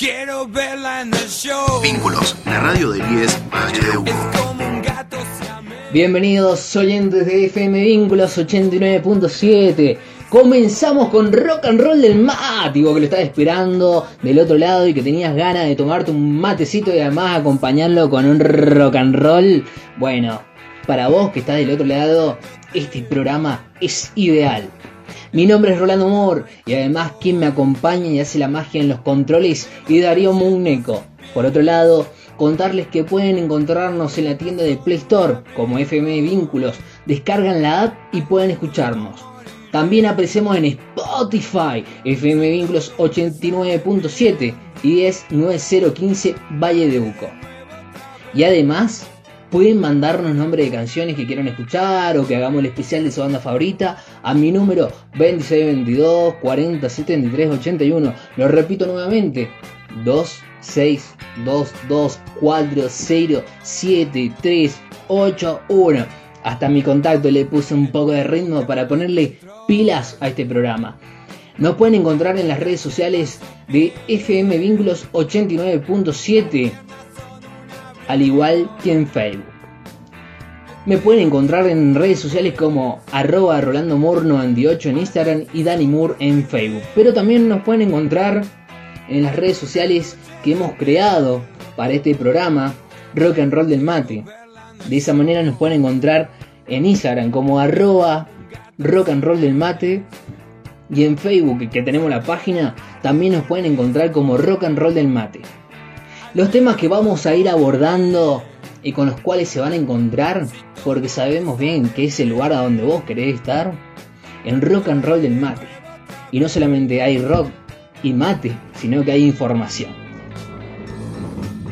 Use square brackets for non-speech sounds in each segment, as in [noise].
Quiero verla en el show. Vínculos, la radio del IES Valle de Hugo. Como un gato siamés. Bienvenidos oyentes de FM Vínculos 89.7. Comenzamos con rock and roll del mático que lo estás esperando del otro lado y que tenías ganas de tomarte un matecito y además acompañarlo con un rock and roll. Bueno, para vos que estás del otro lado, este programa es ideal. Mi nombre es Rolando Moore y además quien me acompaña y hace la magia en los controles es Darío Mugneco. Por otro lado, contarles que pueden encontrarnos en la tienda de Play Store como FM Vínculos, descargan la app y pueden escucharnos. También aparecemos en Spotify, FM Vínculos 89.7 y es 9015 Valle de Uco. Y además, pueden mandarnos nombre de canciones que quieran escuchar o que hagamos el especial de su banda favorita a mi número 2622 40 73 81. Lo repito nuevamente: 2622 40 73 81. Hasta mi contacto le puse un poco de ritmo para ponerle pilas a este programa. Nos pueden encontrar en las redes sociales de FM Vínculos 89.7 al igual que en Facebook. Me pueden encontrar en redes sociales como arroba Rolando Moore 98 en Instagram y Danny Moore en Facebook. Pero también nos pueden encontrar en las redes sociales que hemos creado para este programa, Rock and Roll del Mate. De esa manera nos pueden encontrar en Instagram como arroba Rock and Roll del Mate y en Facebook que tenemos la página también nos pueden encontrar como Rock and Roll del Mate. Los temas que vamos a ir abordando y con los cuales se van a encontrar, porque sabemos bien que es el lugar a donde vos querés estar, en rock and roll del mate. Y no solamente hay rock y mate, sino que hay información.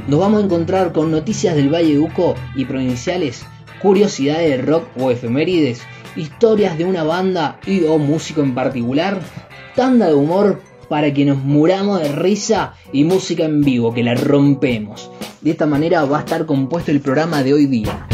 Nos vamos a encontrar con noticias del Valle Uco y provinciales, curiosidades de rock o efemérides, historias de una banda y o músico en particular, tanda de humor para que nos muramos de risa y música en vivo, que la rompemos. De esta manera va a estar compuesto el programa de hoy día.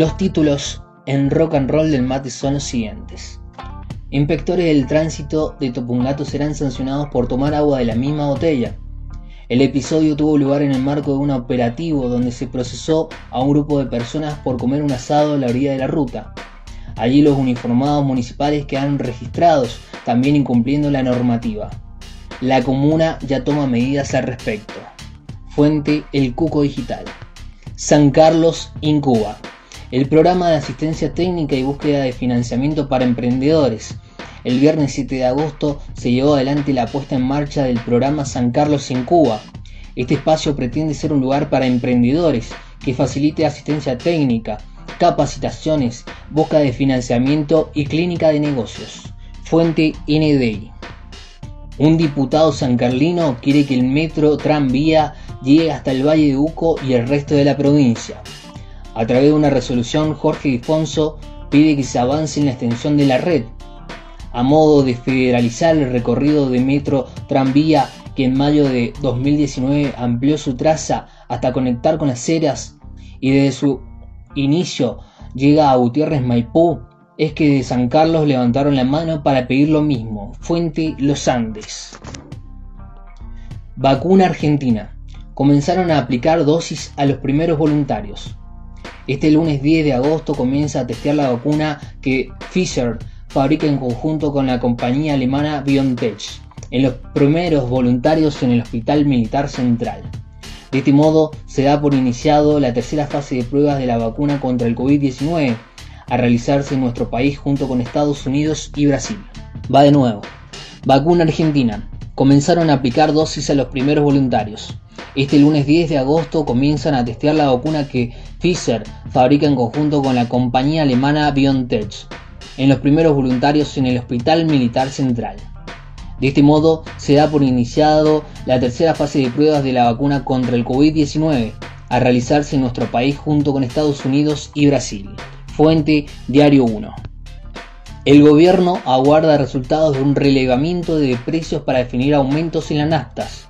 Los títulos en rock and roll del mate son los siguientes. Inspectores del tránsito de Topungato serán sancionados por tomar agua de la misma botella. El episodio tuvo lugar en el marco de un operativo donde se procesó a un grupo de personas por comer un asado a la orilla de la ruta. Allí los uniformados municipales quedan registrados, también incumpliendo la normativa. La comuna ya toma medidas al respecto. Fuente El Cuco Digital. San Carlos, Incuba. El programa de asistencia técnica y búsqueda de financiamiento para emprendedores. El viernes 7 de agosto se llevó adelante la puesta en marcha del programa San Carlos en Cuba. Este espacio pretende ser un lugar para emprendedores que facilite asistencia técnica, capacitaciones, búsqueda de financiamiento y clínica de negocios. Fuente NDI. Un diputado sancarlino quiere que el metro tranvía llegue hasta el Valle de Uco y el resto de la provincia. A través de una resolución, Jorge Difonso pide que se avance en la extensión de la red, a modo de federalizar el recorrido de metro tranvía que en mayo de 2019 amplió su traza hasta conectar con las eras y desde su inicio llega a Gutiérrez Maipú, es que de San Carlos levantaron la mano para pedir lo mismo. Fuente Los Andes. Vacuna Argentina. Comenzaron a aplicar dosis a los primeros voluntarios. Este lunes 10 de agosto comienza a testear la vacuna que Pfizer fabrica en conjunto con la compañía alemana BioNTech en los primeros voluntarios en el Hospital Militar Central. De este modo, se da por iniciado la tercera fase de pruebas de la vacuna contra el COVID-19 a realizarse en nuestro país junto con Estados Unidos y Brasil. Va de nuevo. Vacuna Argentina. Comenzaron a aplicar dosis a los primeros voluntarios. Este lunes 10 de agosto comienzan a testear la vacuna que Pfizer fabrica en conjunto con la compañía alemana BioNTech en los primeros voluntarios en el Hospital Militar Central. De este modo, se da por iniciado la tercera fase de pruebas de la vacuna contra el COVID-19 a realizarse en nuestro país junto con Estados Unidos y Brasil. Fuente Diario 1. El gobierno aguarda resultados de un relevamiento de precios para definir aumentos en las naftas.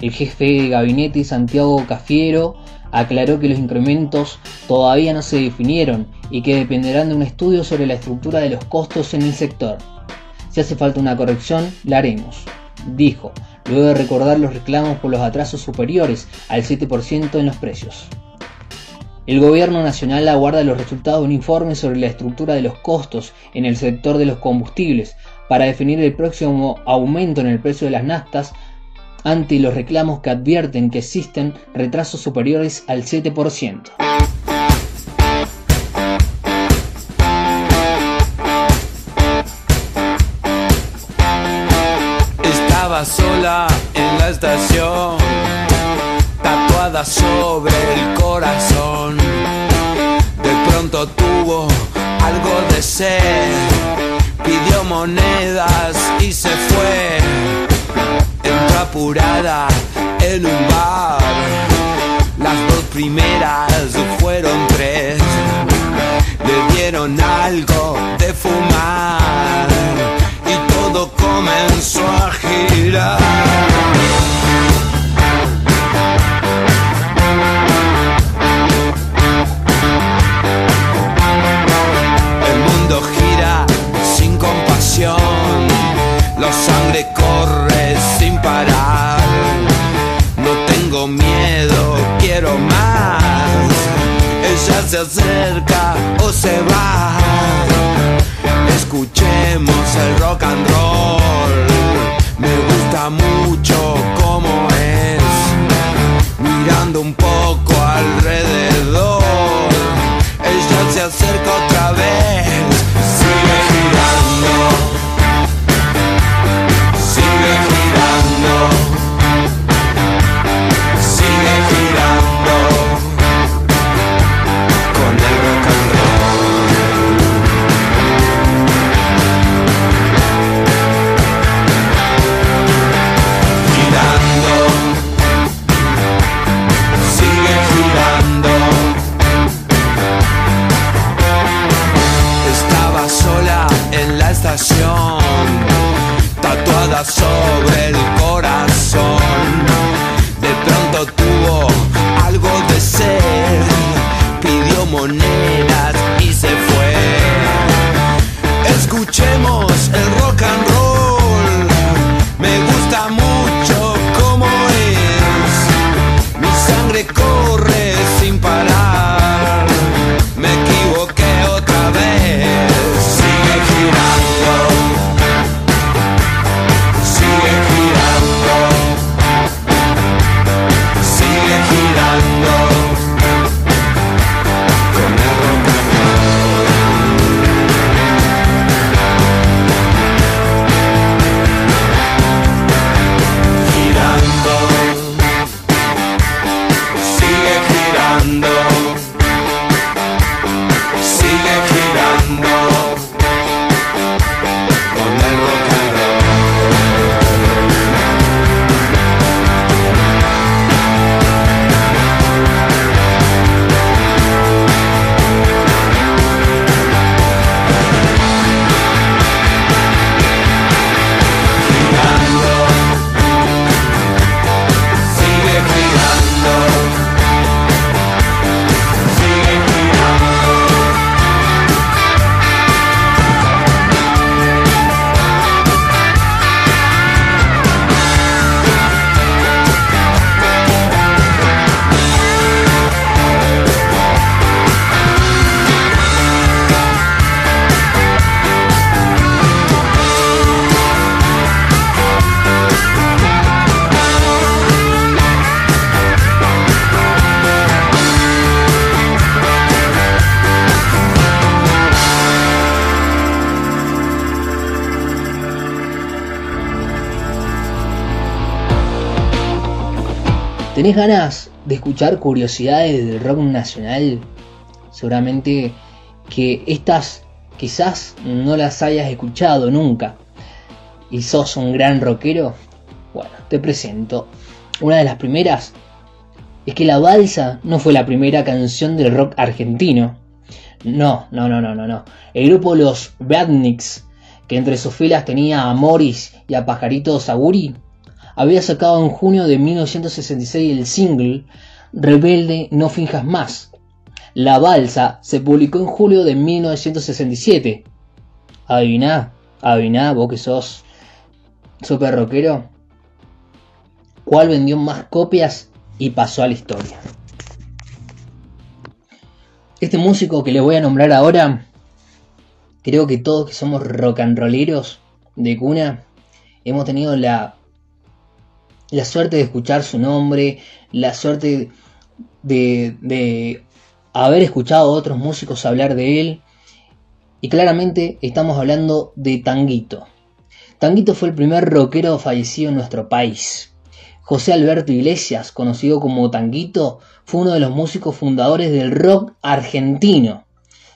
El jefe de gabinete Santiago Cafiero aclaró que los incrementos todavía no se definieron y que dependerán de un estudio sobre la estructura de los costos en el sector. Si hace falta una corrección, la haremos, dijo, luego de recordar los reclamos por los atrasos superiores al 7% en los precios. El gobierno nacional aguarda los resultados de un informe sobre la estructura de los costos en el sector de los combustibles para definir el próximo aumento en el precio de las naftas ante los reclamos que advierten que existen retrasos superiores al 7%. Estaba sola en la estación, sobre el corazón. De pronto tuvo algo de sed, pidió monedas y se fue apurada en un bar. Las dos primeras fueron tres. Le dieron algo de fumar y todo comenzó a girar. Miedo, quiero más. Ella se acerca o se va. Escuchemos el rock and roll. Me gusta mucho como es. Mirando un poco alrededor. Ella se acerca otra vez. sobre el corazón. De pronto tuvo algo de sed, pidió monedas y se fue. Escuchemos el ¿Tenés ganas de escuchar curiosidades del rock nacional? Seguramente que estas quizás no las hayas escuchado nunca. ¿Y sos un gran rockero? Bueno, te presento. Una de las primeras es que La Balsa no fue la primera canción del rock argentino. No, no, no, no, no, no. El grupo Los Badniks, que entre sus filas tenía a Morris y a Pajarito Saguri, había sacado en junio de 1966 el single Rebelde No Finjas Más. La Balsa se publicó en julio de 1967. Adiviná, adiviná, vos que sos super rockero, cuál vendió más copias y pasó a la historia. Este músico que le voy a nombrar ahora, creo que todos que somos rock and rolleros de cuna, hemos tenido la, la suerte de escuchar su nombre, la suerte de, de haber escuchado a otros músicos hablar de él. Y claramente estamos hablando de Tanguito. Tanguito fue el primer rockero fallecido en nuestro país. José Alberto Iglesias, conocido como Tanguito, fue uno de los músicos fundadores del rock argentino,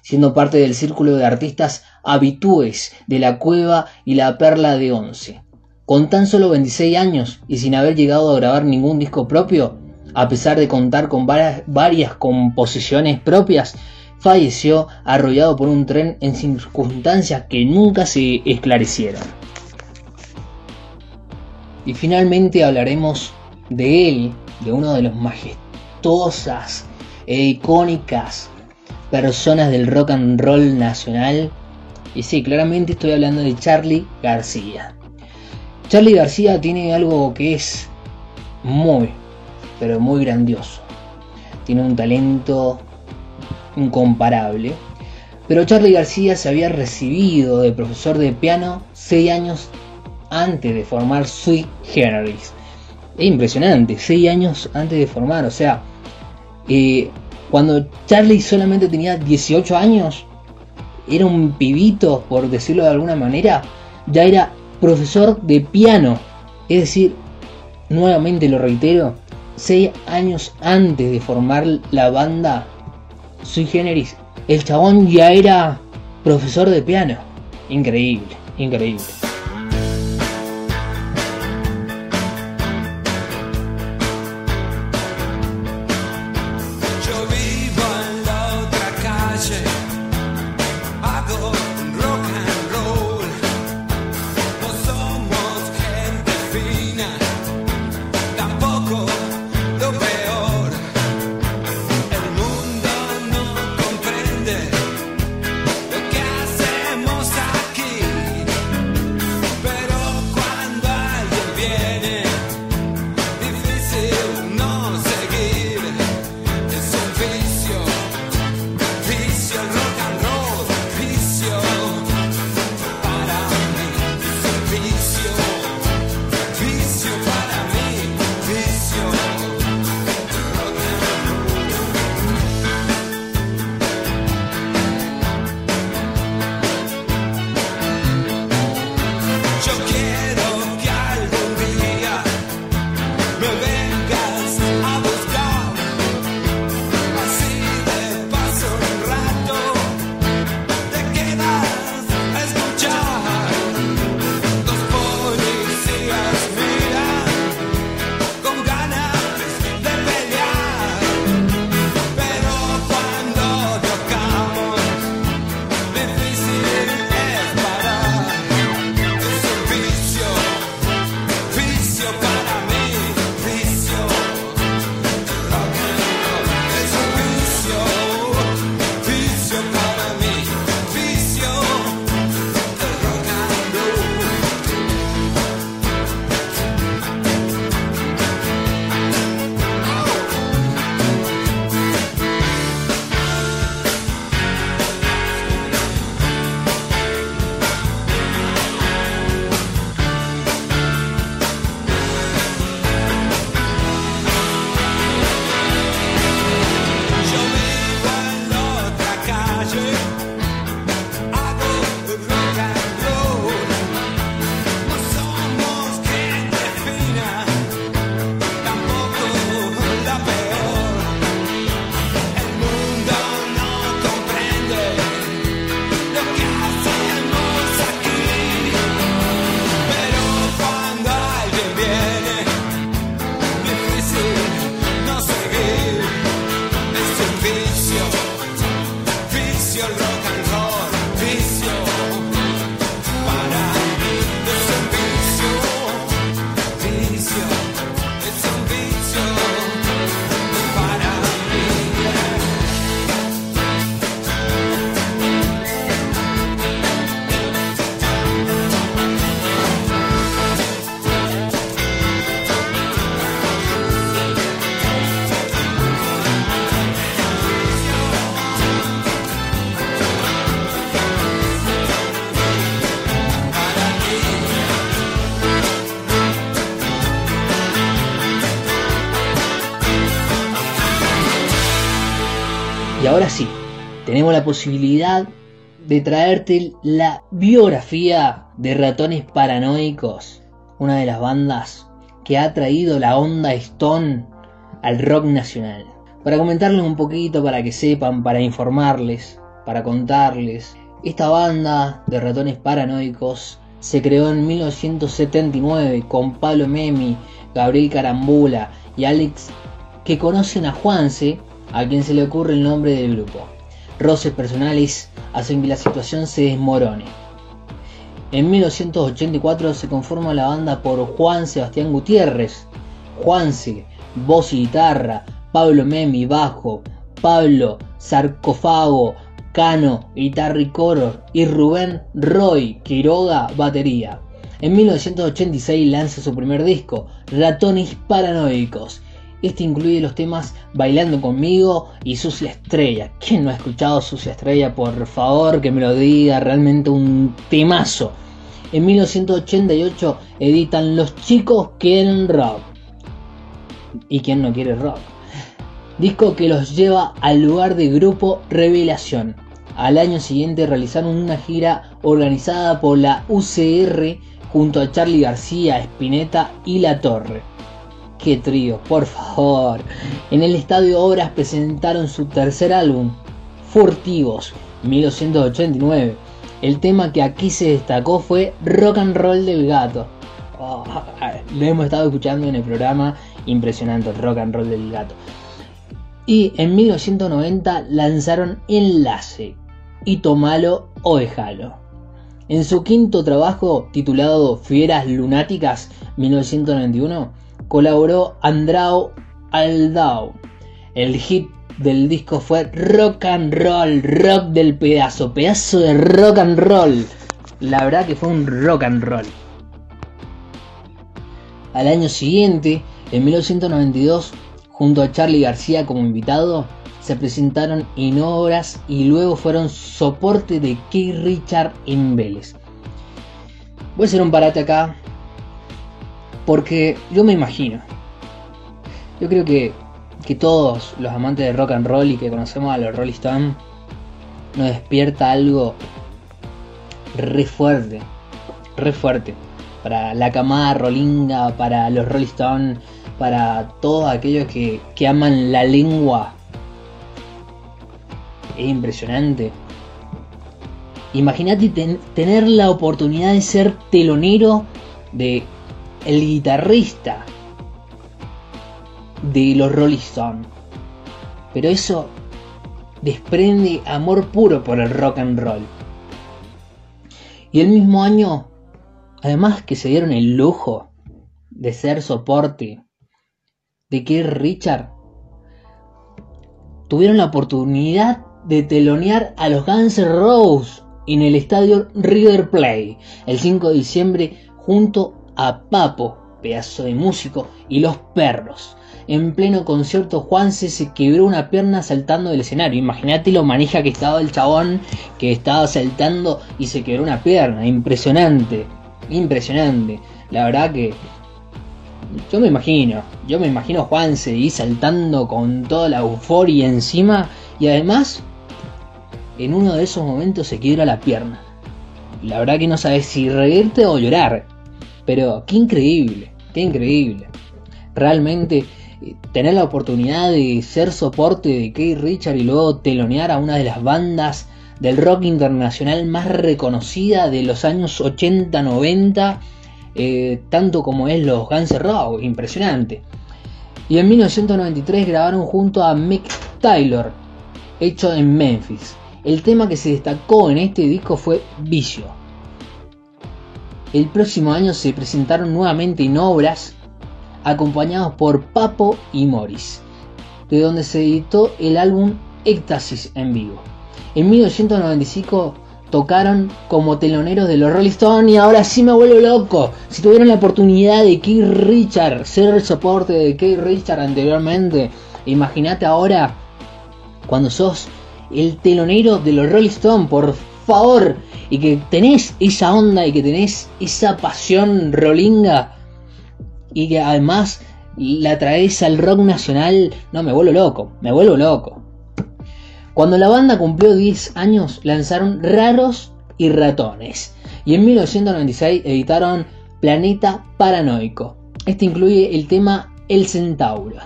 siendo parte del círculo de artistas habitúes de la Cueva y la Perla de Once. Con tan solo 26 años y sin haber llegado a grabar ningún disco propio, a pesar de contar con varias, composiciones propias, falleció arrollado por un tren en circunstancias que nunca se esclarecieron. Y finalmente hablaremos de él, de uno de los majestuosas e icónicas personas del rock and roll nacional. Y sí, claramente estoy hablando de Charlie García. Charlie García tiene algo que es muy, pero muy grandioso. Tiene un talento incomparable. Pero Charlie García se había recibido de profesor de piano 6 años antes de formar Sweet Generis. Es impresionante, 6 años antes de formar, o sea, eh, cuando Charlie solamente tenía 18 años, era un pibito, por decirlo de alguna manera, ya era profesor de piano. Es decir, nuevamente lo reitero, 6 años antes de formar la banda Sui Generis, el chabón ya era profesor de piano. Increíble, increíble. Tenemos la posibilidad de traerte la biografía de Ratones Paranoicos, una de las bandas que ha traído la onda Stone al rock nacional. Para comentarles un poquito, para que sepan, para informarles, para contarles, esta banda de ratones paranoicos se creó en 1979 con Pablo Memi, Gabriel Carambula y Alex que conocen a Juanse, a quien se le ocurre el nombre del grupo. Roces personales hacen que la situación se desmorone. En 1984 se conforma la banda por Juan Sebastián Gutiérrez, Juanse, voz y guitarra, Pablo Memi, bajo, Pablo, sarcófago, Cano, guitarra y coro, y Rubén Roy Quiroga, batería. En 1986 lanza su primer disco, Ratones Paranoicos. Este incluye los temas Bailando conmigo y Sucia Estrella. ¿Quién no ha escuchado Sucia Estrella? Por favor, que me lo diga, realmente un temazo. En 1988 editan Los chicos quieren rock. ¿Y quién no quiere rock? Disco que los lleva al lugar de grupo Revelación. Al año siguiente realizaron una gira organizada por la UCR junto a Charlie García, Spinetta y La Torre. ¡Qué trío, por favor! En el Estadio Obras presentaron su tercer álbum, Furtivos, 1989. El tema que aquí se destacó fue Rock and Roll del Gato. Oh, lo hemos estado escuchando en el programa, impresionante Rock and Roll del Gato. Y en 1990 lanzaron Enlace, y tomalo o dejalo. En su quinto trabajo titulado Fieras Lunáticas 1991 colaboró Andrao Aldao. El hit del disco fue Rock and Roll, rock del pedazo, pedazo de rock and roll. La verdad que fue un rock and roll. Al año siguiente, en 1992, junto a Charlie García como invitado, se presentaron en obras y luego fueron soporte de Keith Richard en Vélez. Voy a hacer un parate acá porque yo me imagino. Yo creo que, que todos los amantes de rock and roll y que conocemos a los Rolling Stones nos despierta algo re fuerte, re fuerte. Para la camada rollinga, para los Rolling Stones, para todos aquellos que, que aman la lengua es impresionante. Imagínate tener la oportunidad de ser telonero de el guitarrista de los Rolling Stones. Pero eso desprende amor puro por el rock and roll. Y el mismo año, además que se dieron el lujo de ser soporte de que Richard, tuvieron la oportunidad de telonear a los Guns N' Roses en el estadio River Plate el 5 de diciembre junto a Papo, pedazo de músico, y los perros. En pleno concierto Juanse se quebró una pierna saltando del escenario. Imagínate lo manija que estaba el chabón que estaba saltando y se quebró una pierna. Impresionante, impresionante. La verdad que yo me imagino, yo me imagino Juanse ahí saltando con toda la euforia encima y además en uno de esos momentos se quiebra la pierna. La verdad que no sabes si reírte o llorar. Pero qué increíble, qué increíble. Realmente eh, tener la oportunidad de ser soporte de Keith Richard y luego telonear a una de las bandas del rock internacional más reconocida de los años 80-90, eh, tanto como es los Guns N' Roses, impresionante. Y en 1993 grabaron junto a Mick Taylor, hecho en Memphis. El tema que se destacó en este disco fue Vicio. El próximo año se presentaron nuevamente en obras, acompañados por Papo y Morris, de donde se editó el álbum Éxtasis en vivo. En 1995 tocaron como teloneros de los Rolling Stones y ahora sí me vuelvo loco. Si tuvieron la oportunidad de Keith Richard, ser el soporte de Keith Richard anteriormente, imagínate ahora cuando sos el telonero de los Rolling Stones, por favor, y que tenés esa onda y que tenés esa pasión rolinga y que además la traes al rock nacional, no, me vuelvo loco, me vuelvo loco. Cuando la banda cumplió 10 años, lanzaron Raros y Ratones. Y en 1996 editaron Planeta Paranoico. Este incluye el tema El Centauro.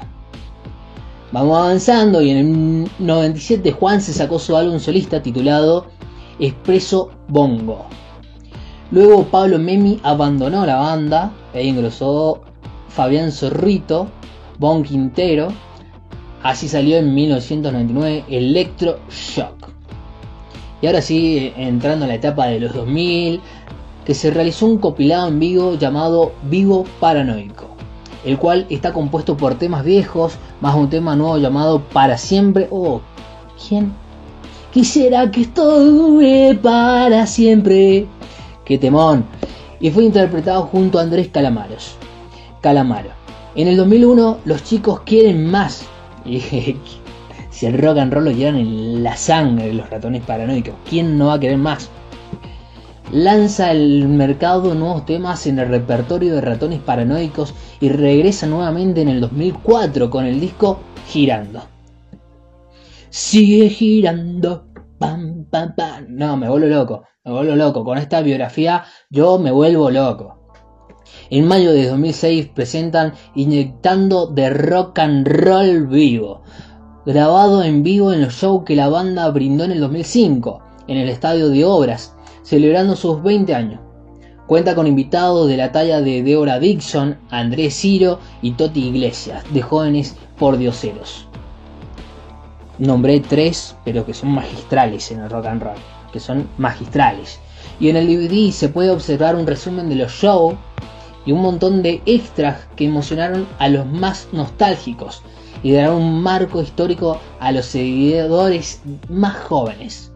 Vamos avanzando y en el 97 Juan se sacó su álbum solista titulado Expreso Bongo. Luego Pablo Memi abandonó la banda, ahí ingresó Fabián Zorrito, Bon Quintero, así salió en 1999 Electro Shock. Y ahora sí, entrando en la etapa de los 2000, que se realizó un compilado en vivo llamado Vivo Paranoico, el cual está compuesto por temas viejos, más un tema nuevo llamado Para Siempre. Oh, ¿quién? Quisiera que esto dure para siempre. ¡Qué temón! Y fue interpretado junto a Andrés Calamaros. Calamaro. En el 2001, los chicos quieren más. [laughs] Si el rock and roll lo llevan en la sangre los ratones paranoicos, ¿quién no va a querer más? Lanza al mercado nuevos temas en el repertorio de ratones paranoicos y regresa nuevamente en el 2004 con el disco Girando. Sigue girando, pam, pam, pam. No, me vuelvo loco, me vuelvo loco. Con esta biografía yo me vuelvo loco. En mayo de 2006 presentan Inyectando de Rock and Roll Vivo, grabado en vivo en los shows que la banda brindó en el 2005, en el Estadio de Obras, celebrando sus 20 años. Cuenta con invitados de la talla de Deora Dixon, Andrés Ciro y Toti Iglesias, de jóvenes por dioseros. Nombré tres, pero que son magistrales en el rock and roll, que son magistrales. Y en el DVD se puede observar un resumen de los shows y un montón de extras que emocionaron a los más nostálgicos y darán un marco histórico a los seguidores más jóvenes.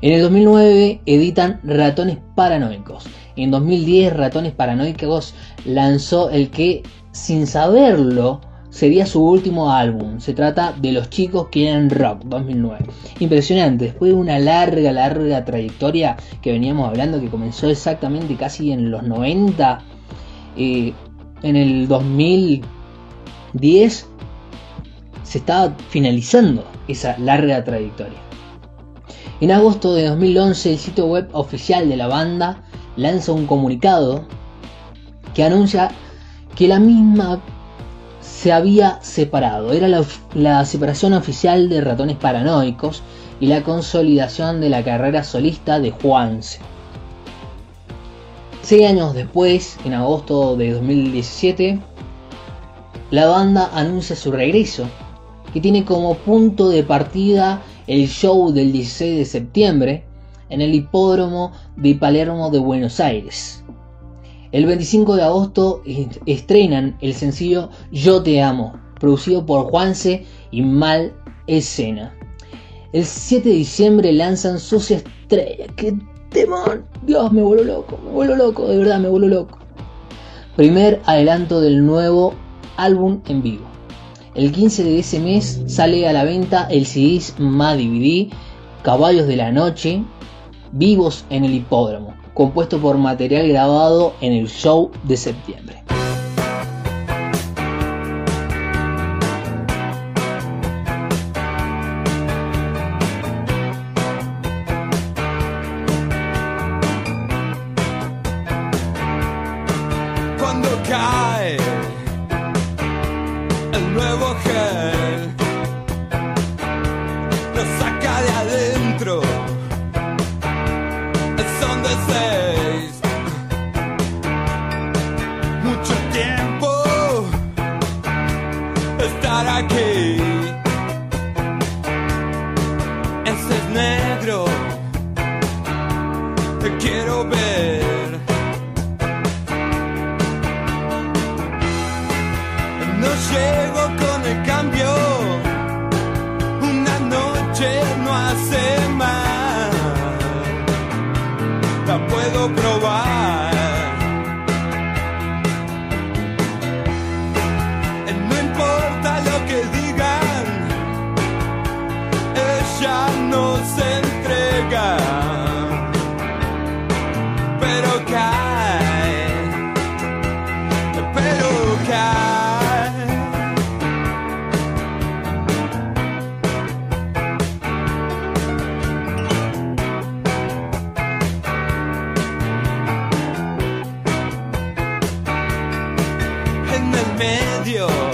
En el 2009 editan Ratones Paranoicos. En 2010 Ratones Paranoicos lanzó el que, sin saberlo, sería su último álbum. Se trata de Los chicos quieren rock 2009. Impresionante, después de una larga, larga trayectoria que veníamos hablando, que comenzó exactamente casi en los 90, eh, en el 2010 se estaba finalizando esa larga trayectoria. En agosto de 2011 el sitio web oficial de la banda lanza un comunicado que anuncia que la misma se había separado. Era la, separación oficial de ratones paranoicos y la consolidación de la carrera solista de Juanse. Seis años después, en agosto de 2017, la banda anuncia su regreso, que tiene como punto de partida el show del 16 de septiembre en el hipódromo de Palermo de Buenos Aires. El 25 de agosto estrenan el sencillo Yo Te Amo, producido por Juanse y Mal Escena. El 7 de diciembre lanzan Sucia Estrella. ¡Qué temor! Dios, me vuelvo loco, me vuelvo loco, de verdad me vuelvo loco. Primer adelanto del nuevo álbum en vivo. El 15 de ese mes sale a la venta el CD más DVD Caballos de la Noche, Vivos en el Hipódromo, compuesto por material grabado en el show de septiembre. En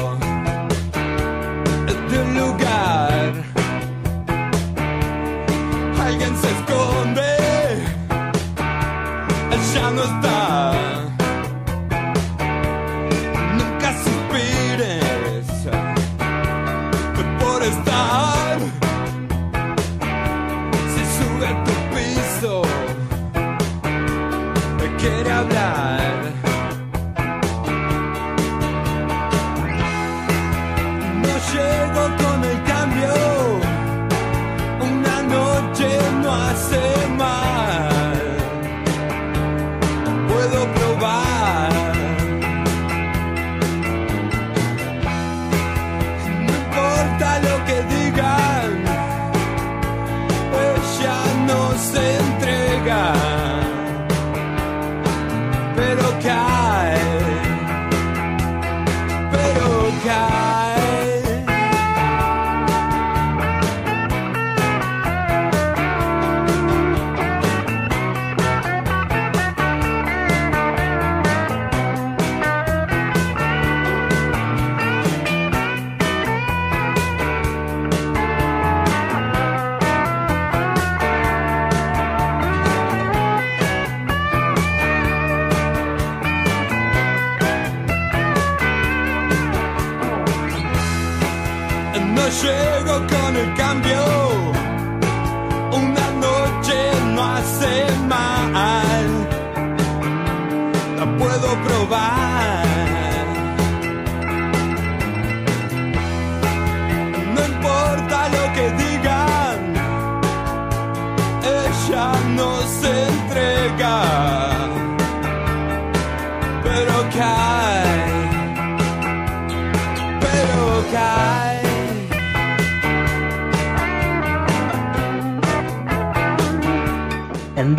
No llego con el cambio.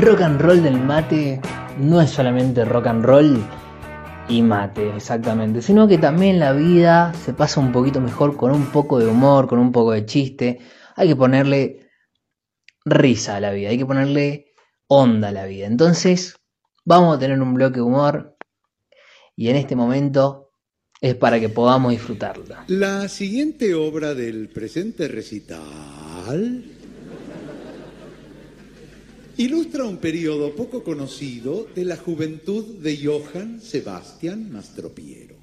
Rock and roll del mate no es solamente rock and roll y mate, exactamente, sino que también la vida se pasa un poquito mejor con un poco de humor, con un poco de chiste. Hay que ponerle risa a la vida, hay que ponerle onda a la vida. Entonces, vamos a tener un bloque de humor y en este momento es para que podamos disfrutarla. La siguiente obra del presente recital ilustra un periodo poco conocido de la juventud de Johann Sebastian Mastropiero.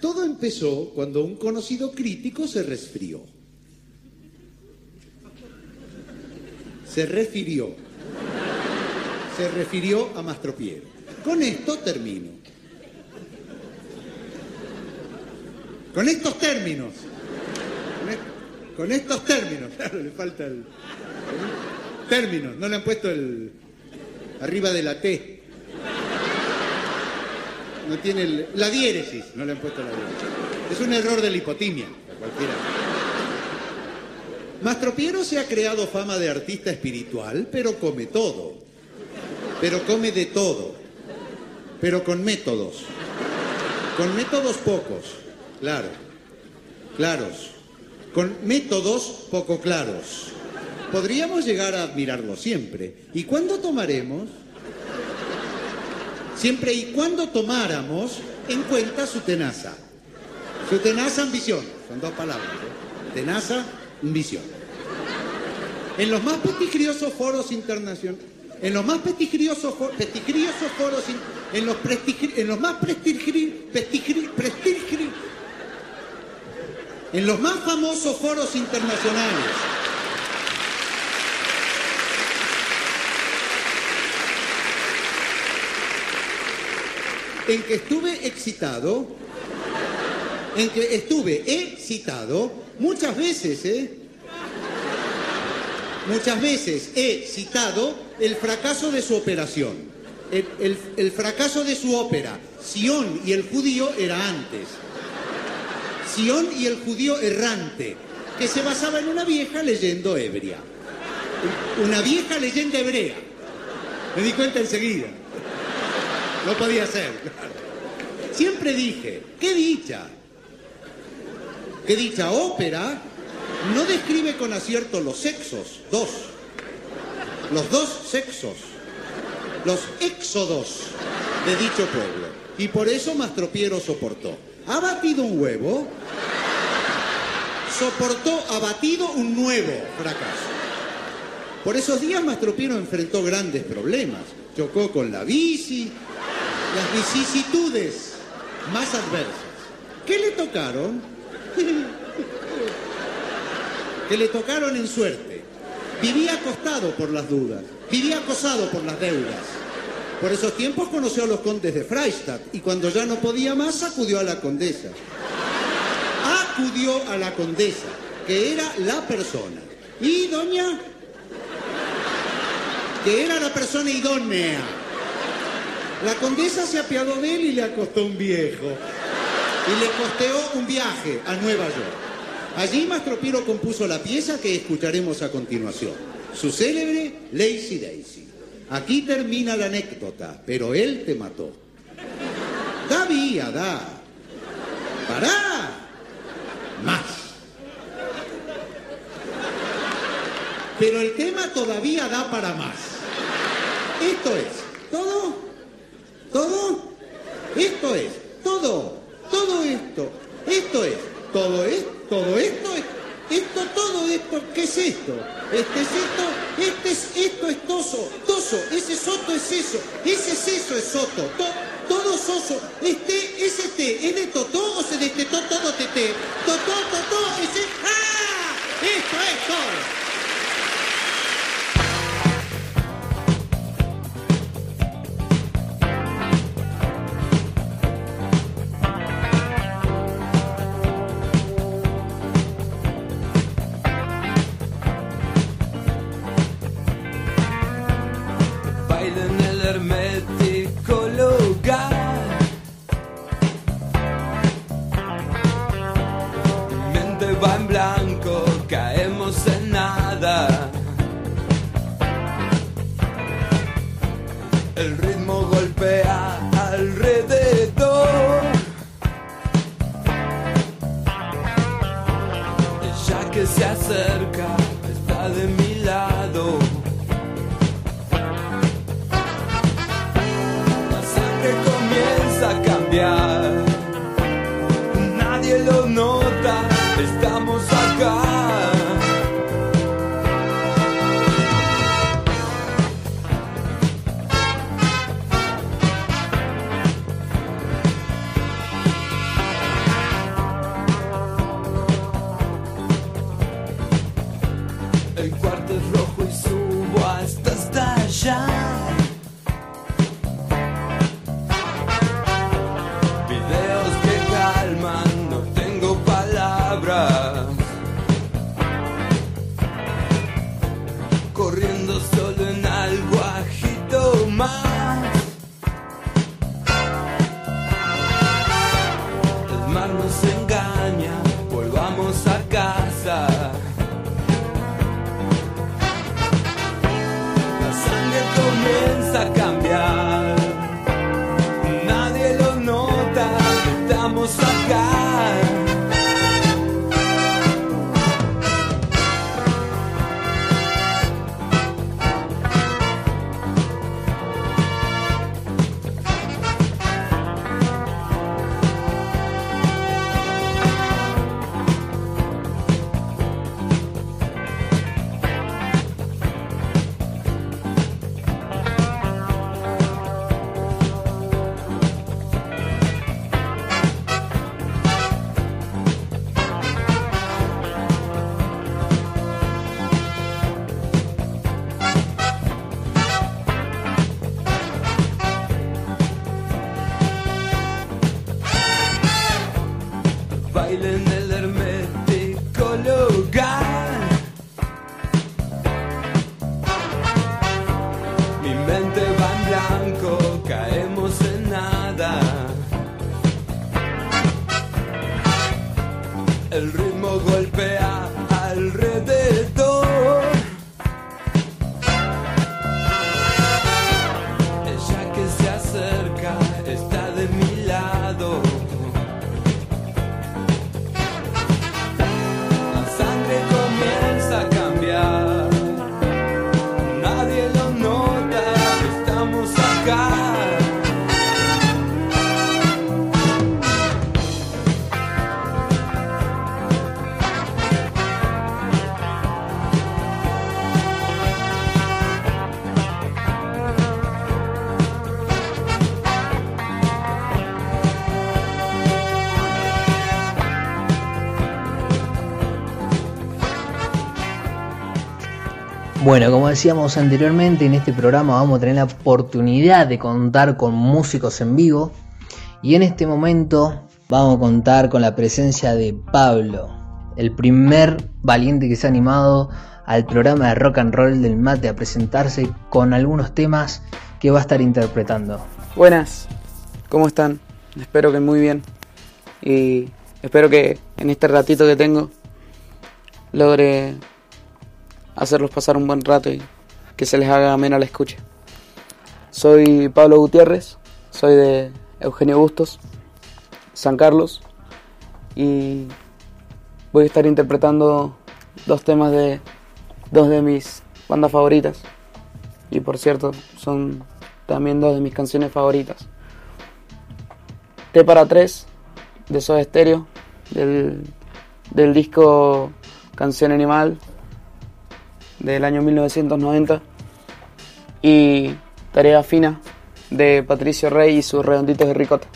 Todo empezó cuando un conocido crítico se resfrió. Se refirió. Se refirió a Mastropiero. Con esto termino. Con estos términos. Con, est- con estos términos. Claro, le falta el. Términos, no le han puesto el. arriba de la T. No tiene el- la diéresis, no le han puesto la diéresis. Es un error de la hipotimia, cualquiera. Mastropiero se ha creado fama de artista espiritual, pero come todo. Pero come de todo. Pero con métodos. Con métodos pocos, claro. Claros. Con métodos poco claros. Podríamos llegar a admirarlo siempre. ¿Y cuándo tomaremos? Siempre y cuando tomáramos en cuenta su tenaza. Su tenaza ambición. Son dos palabras. Tenaza, ambición. En los más prestigiosos foros internacionales. En los más prestigiosos, fo- prestigiosos foros. en, los prestigri- en los más prestigri- prestigri- prestigri- en los más famosos foros internacionales. En que estuve excitado, en que estuve excitado muchas veces, ¿eh? Muchas veces he citado el fracaso de su operación, el, fracaso de su ópera. Sión y el judío era antes. Sión y el judío errante, que se basaba en una vieja leyenda ebria. Una vieja leyenda hebrea. Me di cuenta enseguida. No podía ser. Siempre dije, qué dicha. Qué dicha ópera no describe con acierto los sexos, dos. Los dos sexos. Los éxodos de dicho pueblo. y por eso Mastropiero soportó. Ha batido un huevo, soportó, ha batido un nuevo fracaso. Por esos días Mastropiero enfrentó grandes problemas. Chocó con la bici, las vicisitudes más adversas. ¿Qué le tocaron? [laughs] que le tocaron en suerte. Vivía acostado por las dudas, vivía acosado por las deudas. Por esos tiempos conoció a los condes de Freistadt y cuando ya no podía más acudió a la condesa. Acudió a la condesa, que era la persona. Y doña, que era la persona idónea. La condesa se apiadó de él y le acostó un viejo. Y le costeó un viaje a Nueva York. Allí Mastropiero compuso la pieza que escucharemos a continuación, su célebre Lazy Daisy. Aquí termina la anécdota, pero él te mató. Da vía, da. Pará. Más. Pero el tema todavía da para más. Esto es, ¿todo? ¿Todo? Esto es, todo, todo esto, esto es, todo esto todo esto, esto, todo esto, ¿qué es esto? Este es esto, este es, esto es toso, toso, ese soto es eso, ese es eso es soto, todo soso, este, ese té, ¿es de o se destetó todo tete? Totó, totó, ese, Bueno, como decíamos anteriormente, en este programa vamos a tener la oportunidad de contar con músicos en vivo. Y en este momento vamos a contar con la presencia de Pablo, el primer valiente que se ha animado al programa de rock and roll del mate a presentarse con algunos temas que va a estar interpretando. Buenas, ¿cómo están? Espero que muy bien. Y espero que en este ratito que tengo logre hacerlos pasar un buen rato y que se les haga amena la escucha. Soy Pablo Gutiérrez, soy de Eugenio Bustos, San Carlos, y voy a estar interpretando dos temas de dos de mis bandas favoritas. Y por cierto, son también dos de mis canciones favoritas. T para tres de Soda Stereo, del, del disco Canción Animal del año 1990 y Tarea Fina de Patricio Rey y sus redonditos de ricota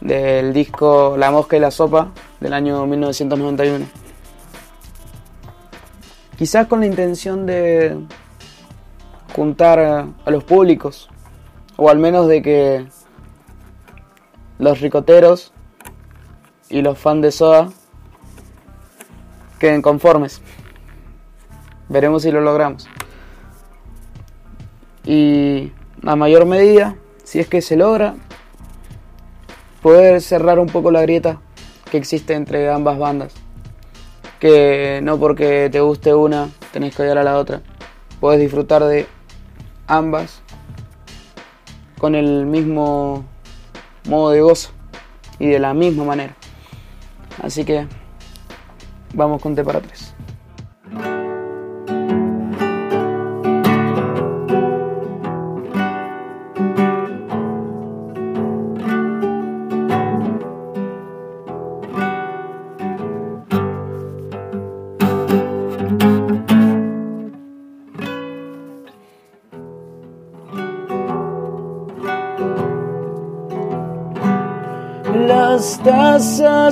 del disco La Mosca y la Sopa del año 1991. Quizás con la intención de juntar a los públicos, o al menos de que los ricoteros y los fans de Soda queden conformes. Veremos si lo logramos. Y a mayor medida, si es que se logra, poder cerrar un poco la grieta que existe entre ambas bandas. Que no porque te guste una, tenés que odiar a la otra. Puedes disfrutar de ambas con el mismo modo de gozo y de la misma manera. Así que vamos con T para tres.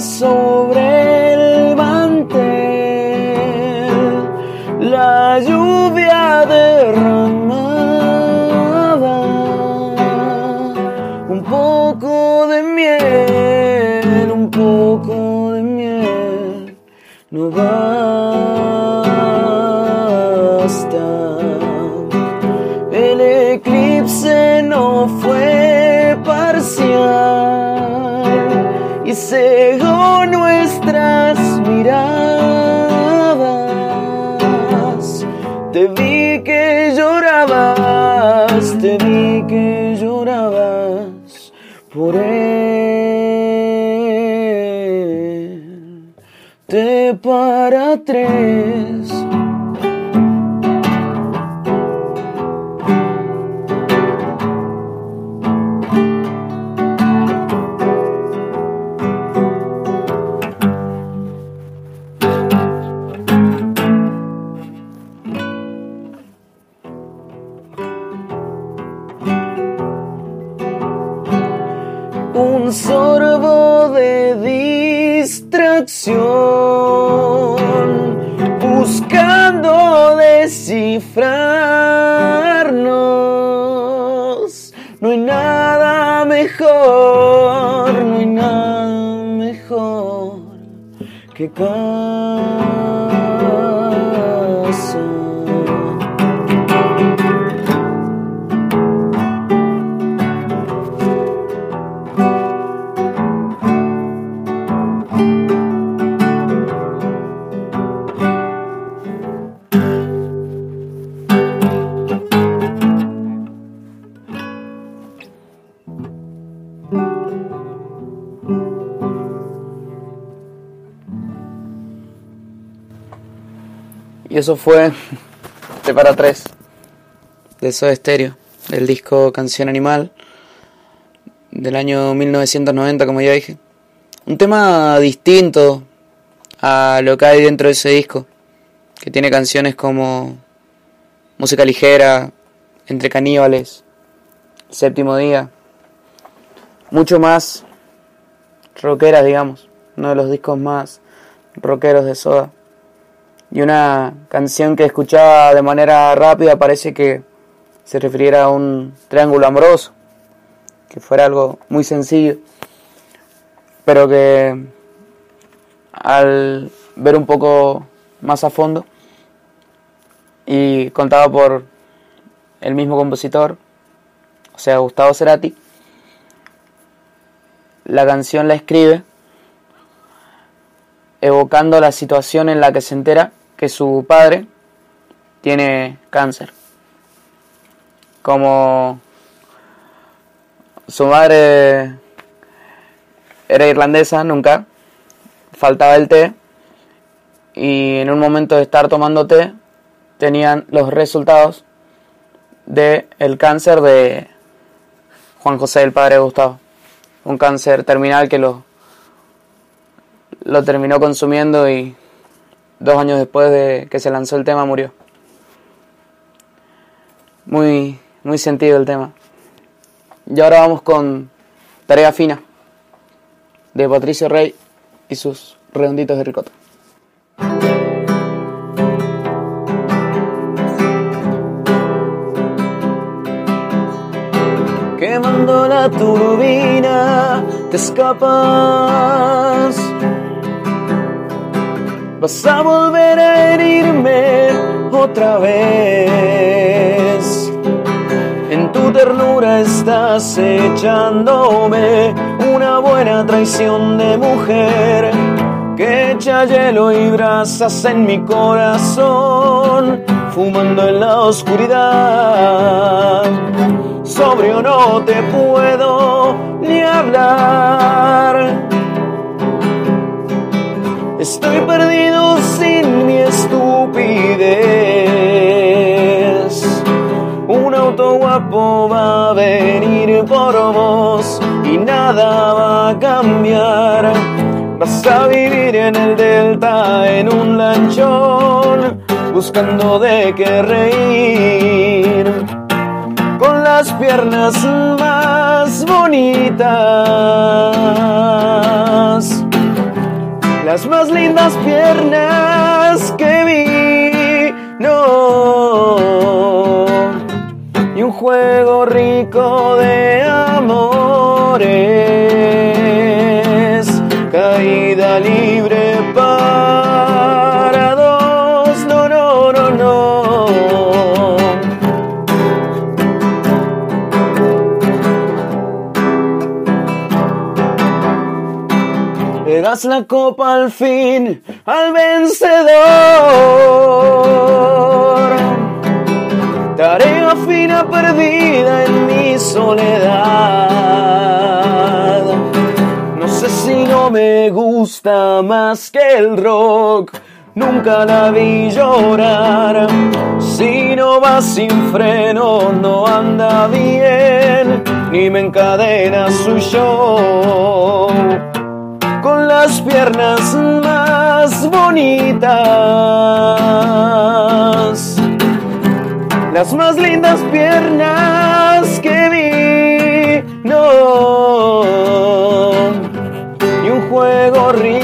Sobre el mantel, la lluvia derramada, un poco de miel, un poco de miel, no basta. El eclipse no fue parcial nuestras miradas. Te vi que llorabas, te vi que llorabas por él. Te para tres. Que casa. Y eso fue T para 3 de Soda Stereo, del disco Canción Animal del año 1990, como ya dije. Un tema distinto a lo que hay dentro de ese disco, que tiene canciones como Música Ligera, Entre Caníbales, Séptimo Día, mucho más rockeras, digamos, uno de los discos más rockeros de Soda Y una canción que escuchaba de manera rápida parece que se refiriera a un triángulo amoroso, que fuera algo muy sencillo, pero que al ver un poco más a fondo y contado por el mismo compositor, o sea, Gustavo Cerati, la canción la escribe evocando la situación en la que se entera que su padre tiene cáncer. Como su madre era irlandesa, nunca faltaba el té y en un momento de estar tomando té tenían los resultados del el cáncer de Juan José, el padre de Gustavo. Un cáncer terminal que lo, lo terminó consumiendo y dos años después de que se lanzó el tema murió. Muy, muy sentido el tema. Y ahora vamos con Tarea Fina de Patricio Rey y sus redonditos de ricota. Quemando la turbina, te escapas. Vas a volver a herirme otra vez. En tu ternura estás echándome una buena traición de mujer que echa hielo y brasas en mi corazón, fumando en la oscuridad. Sobrio no te puedo ni hablar. Estoy perdido sin mi estupidez. Un auto guapo va a venir por vos y nada va a cambiar. Vas a vivir en el delta en un lanchón, buscando de qué reír. Con las piernas más bonitas, las más lindas piernas que vi. No, y un juego rico de amores das la copa al fin al vencedor. Tarea fina perdida en mi soledad. No sé si no me gusta más que el rock. Nunca la vi llorar. Si no va sin freno, no anda bien. Ni me encadena su show. Las piernas más bonitas. Las más lindas piernas que vi. No y un juego rico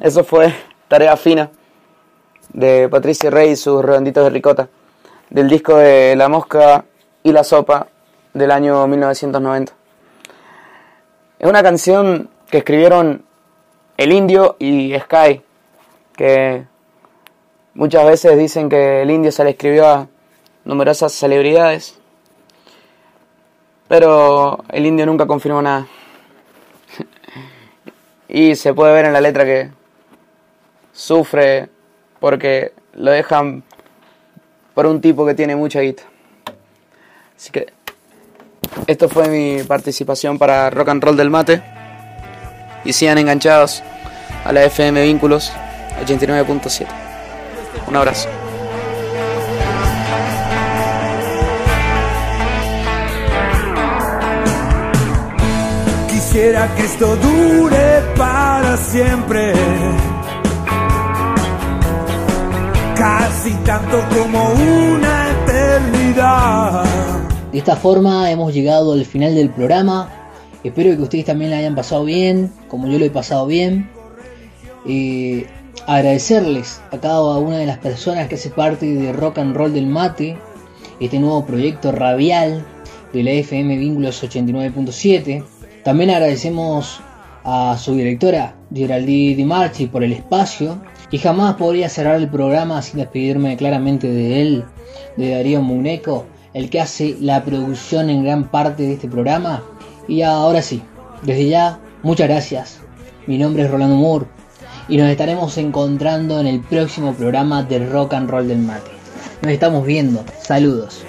eso fue Tarea Fina de Patricia Rey y sus redonditos de ricota del disco de La Mosca y la Sopa del año 1990. Es una canción que escribieron El Indio y Sky, que muchas veces dicen que el Indio se le escribió a numerosas celebridades, pero el Indio nunca confirmó nada. [laughs] Y se puede ver en la letra que sufre porque lo dejan por un tipo que tiene mucha guita. Así que esto fue mi participación para Rock and Roll del Mate. Y sigan enganchados a la FM Vínculos 89.7. Un abrazo. Quisiera que esto dure para siempre. Casi tanto como una eternidad. De esta forma hemos llegado al final del programa. Espero que ustedes también la hayan pasado bien, como yo lo he pasado bien. Eh, agradecerles a cada una de las personas que hace parte de Rock and Roll del Mate, este nuevo proyecto radial de la FM Vínculos 89.7. También agradecemos a su directora, Geraldine Di Marchi, por el espacio. Y jamás podría cerrar el programa sin despedirme claramente de él, de Darío Muneco, el que hace la producción en gran parte de este programa. Y ahora sí, desde ya, muchas gracias. Mi nombre es Rolando Moore y nos estaremos encontrando en el próximo programa de Rock and Roll del Mate. Nos estamos viendo. Saludos.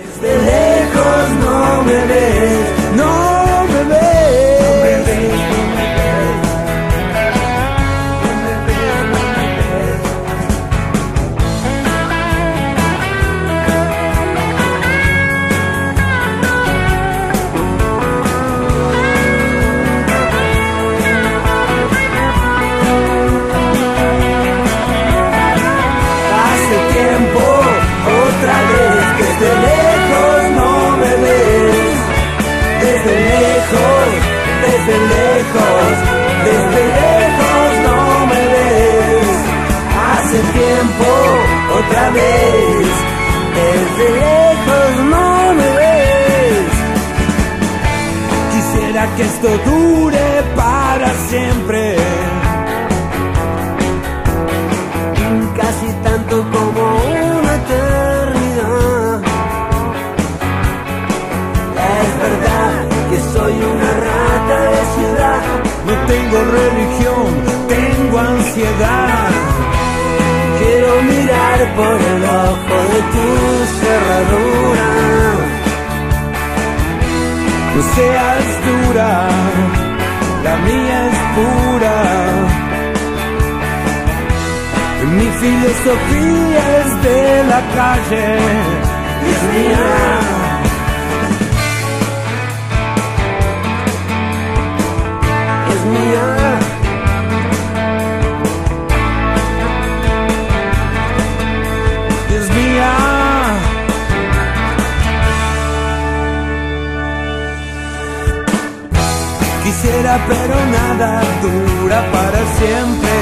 Quisiera pero nada dura para siempre.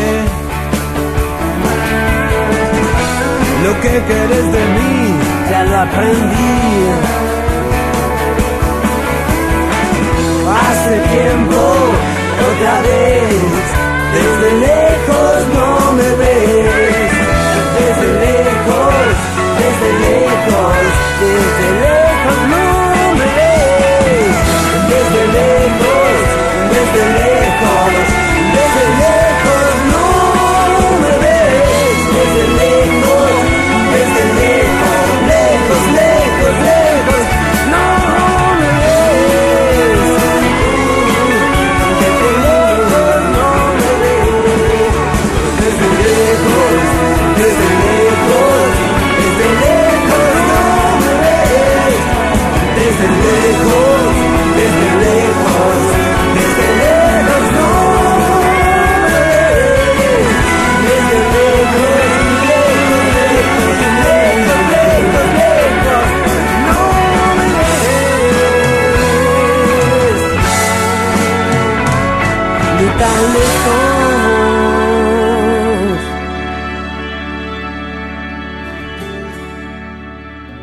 Lo que querés de mí, ya lo aprendí. Hace tiempo, otra vez, desde lejos no me ves. Desde lejos, desde lejos, desde lejos desde